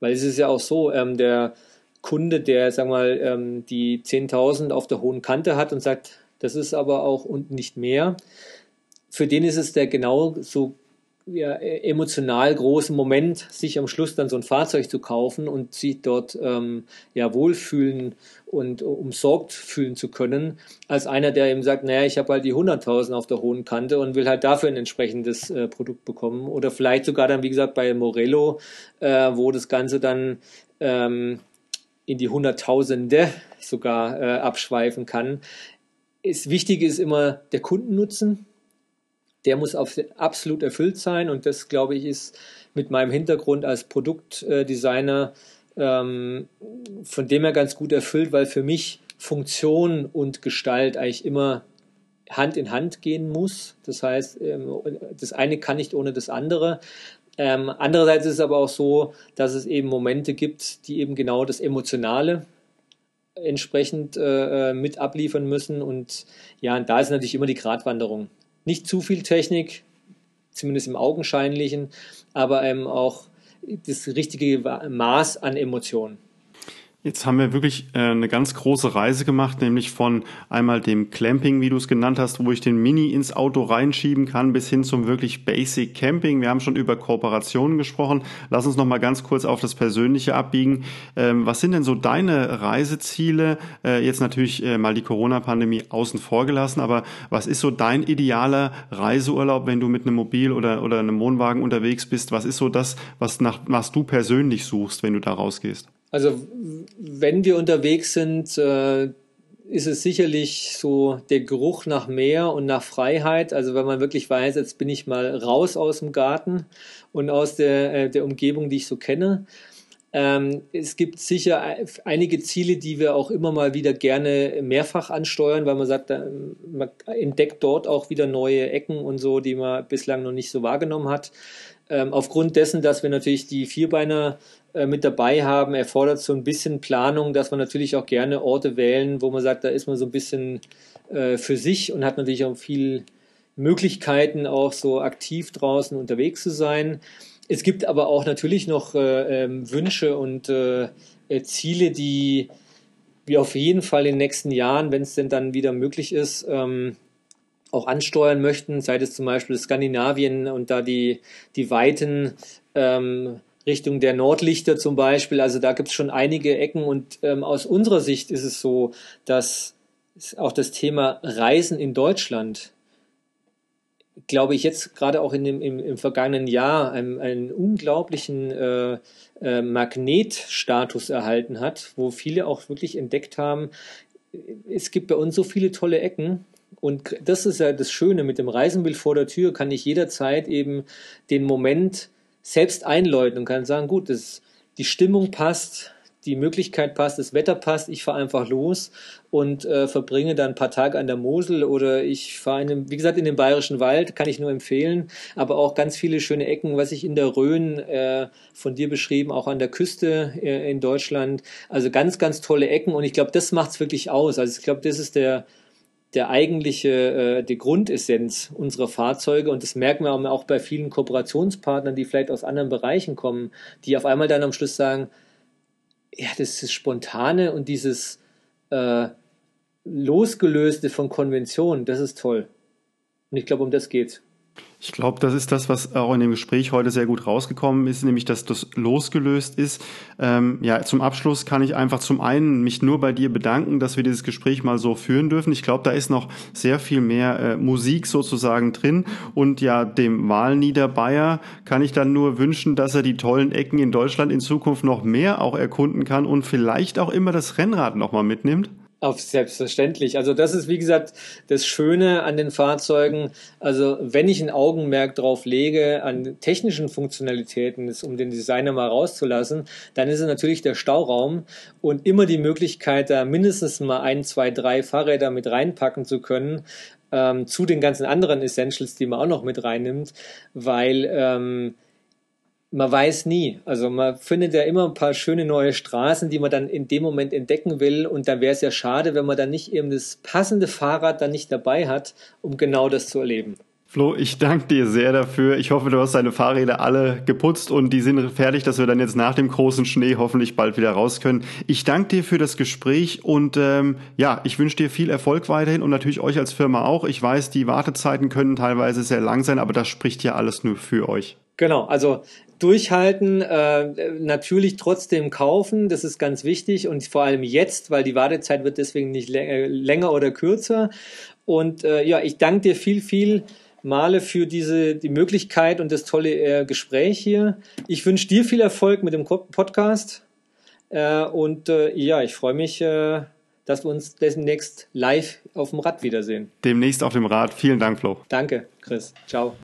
Weil es ist ja auch so, ähm, der Kunde, der, sag mal, ähm, die 10.000 auf der hohen Kante hat und sagt, das ist aber auch und nicht mehr, für den ist es der genau so ja, emotional große Moment, sich am Schluss dann so ein Fahrzeug zu kaufen und sich dort ähm, ja wohlfühlen und umsorgt fühlen zu können, als einer, der eben sagt, naja, ich habe halt die 100.000 auf der hohen Kante und will halt dafür ein entsprechendes äh, Produkt bekommen. Oder vielleicht sogar dann, wie gesagt, bei Morello, äh, wo das Ganze dann ähm, in die Hunderttausende sogar äh, abschweifen kann. Das Wichtige ist immer der Kundennutzen der muss auf, absolut erfüllt sein und das, glaube ich, ist mit meinem Hintergrund als Produktdesigner ähm, von dem her ganz gut erfüllt, weil für mich Funktion und Gestalt eigentlich immer Hand in Hand gehen muss. Das heißt, ähm, das eine kann nicht ohne das andere. Ähm, andererseits ist es aber auch so, dass es eben Momente gibt, die eben genau das Emotionale entsprechend äh, äh mit abliefern müssen. Und ja, und da ist natürlich immer die Gratwanderung nicht zu viel Technik, zumindest im Augenscheinlichen, aber eben auch das richtige Maß an Emotionen. Jetzt haben wir wirklich äh, eine ganz große Reise gemacht, nämlich von einmal dem Clamping, wie du es genannt hast, wo ich den Mini ins Auto reinschieben kann, bis hin zum wirklich Basic Camping. Wir haben schon über Kooperationen gesprochen. Lass uns noch mal ganz kurz auf das Persönliche abbiegen. Ähm, was sind denn so deine Reiseziele? Äh, jetzt natürlich äh, mal die Corona-Pandemie außen vor gelassen, aber was ist so dein idealer Reiseurlaub, wenn du mit einem Mobil oder, oder einem Wohnwagen unterwegs bist? Was ist so das, was, nach, was du persönlich suchst, wenn du da rausgehst? Also wenn wir unterwegs sind, äh, ist es sicherlich so der Geruch nach Meer und nach Freiheit. Also wenn man wirklich weiß, jetzt bin ich mal raus aus dem Garten und aus der, äh, der Umgebung, die ich so kenne. Ähm, es gibt sicher einige Ziele, die wir auch immer mal wieder gerne mehrfach ansteuern, weil man sagt, man entdeckt dort auch wieder neue Ecken und so, die man bislang noch nicht so wahrgenommen hat. Ähm, aufgrund dessen, dass wir natürlich die Vierbeiner mit dabei haben, erfordert so ein bisschen Planung, dass man natürlich auch gerne Orte wählen, wo man sagt, da ist man so ein bisschen äh, für sich und hat natürlich auch viel Möglichkeiten, auch so aktiv draußen unterwegs zu sein. Es gibt aber auch natürlich noch äh, ähm, Wünsche und äh, äh, Ziele, die wir auf jeden Fall in den nächsten Jahren, wenn es denn dann wieder möglich ist, ähm, auch ansteuern möchten, sei es zum Beispiel Skandinavien und da die, die Weiten ähm, Richtung der Nordlichter zum Beispiel. Also da gibt es schon einige Ecken. Und ähm, aus unserer Sicht ist es so, dass auch das Thema Reisen in Deutschland, glaube ich, jetzt gerade auch in dem, im, im vergangenen Jahr einen, einen unglaublichen äh, äh, Magnetstatus erhalten hat, wo viele auch wirklich entdeckt haben, es gibt bei uns so viele tolle Ecken, und das ist ja das Schöne mit dem Reisenbild vor der Tür, kann ich jederzeit eben den Moment selbst einläuten und kann sagen, gut, das, die Stimmung passt, die Möglichkeit passt, das Wetter passt, ich fahre einfach los und äh, verbringe dann ein paar Tage an der Mosel oder ich fahre, wie gesagt, in den Bayerischen Wald, kann ich nur empfehlen, aber auch ganz viele schöne Ecken, was ich in der Rhön äh, von dir beschrieben, auch an der Küste äh, in Deutschland, also ganz, ganz tolle Ecken und ich glaube, das macht's wirklich aus. Also ich glaube, das ist der der eigentliche, äh, die Grundessenz unserer Fahrzeuge. Und das merken wir auch bei vielen Kooperationspartnern, die vielleicht aus anderen Bereichen kommen, die auf einmal dann am Schluss sagen, ja, das ist Spontane und dieses äh, Losgelöste von Konventionen, das ist toll. Und ich glaube, um das geht's. Ich glaube, das ist das, was auch in dem Gespräch heute sehr gut rausgekommen ist, nämlich dass das losgelöst ist. Ähm, ja, zum Abschluss kann ich einfach zum einen mich nur bei dir bedanken, dass wir dieses Gespräch mal so führen dürfen. Ich glaube, da ist noch sehr viel mehr äh, Musik sozusagen drin. Und ja, dem Wahlniederbayer kann ich dann nur wünschen, dass er die tollen Ecken in Deutschland in Zukunft noch mehr auch erkunden kann und vielleicht auch immer das Rennrad nochmal mitnimmt. Auf selbstverständlich. Also das ist wie gesagt das Schöne an den Fahrzeugen. Also wenn ich ein Augenmerk drauf lege an technischen Funktionalitäten, um den Designer mal rauszulassen, dann ist es natürlich der Stauraum und immer die Möglichkeit, da mindestens mal ein, zwei, drei Fahrräder mit reinpacken zu können ähm, zu den ganzen anderen Essentials, die man auch noch mit reinnimmt, weil ähm, man weiß nie. Also man findet ja immer ein paar schöne neue Straßen, die man dann in dem Moment entdecken will. Und da wäre es ja schade, wenn man dann nicht eben das passende Fahrrad dann nicht dabei hat, um genau das zu erleben. Flo, ich danke dir sehr dafür. Ich hoffe, du hast deine Fahrräder alle geputzt und die sind fertig, dass wir dann jetzt nach dem großen Schnee hoffentlich bald wieder raus können. Ich danke dir für das Gespräch und ähm, ja, ich wünsche dir viel Erfolg weiterhin und natürlich euch als Firma auch. Ich weiß, die Wartezeiten können teilweise sehr lang sein, aber das spricht ja alles nur für euch. Genau, also durchhalten, äh, natürlich trotzdem kaufen, das ist ganz wichtig und vor allem jetzt, weil die Wartezeit wird deswegen nicht länger oder kürzer. Und äh, ja, ich danke dir viel, viel Male für diese die Möglichkeit und das tolle äh, Gespräch hier. Ich wünsche dir viel Erfolg mit dem Podcast äh, und äh, ja, ich freue mich, äh, dass wir uns demnächst live auf dem Rad wiedersehen. Demnächst auf dem Rad. Vielen Dank, Flo. Danke, Chris. Ciao.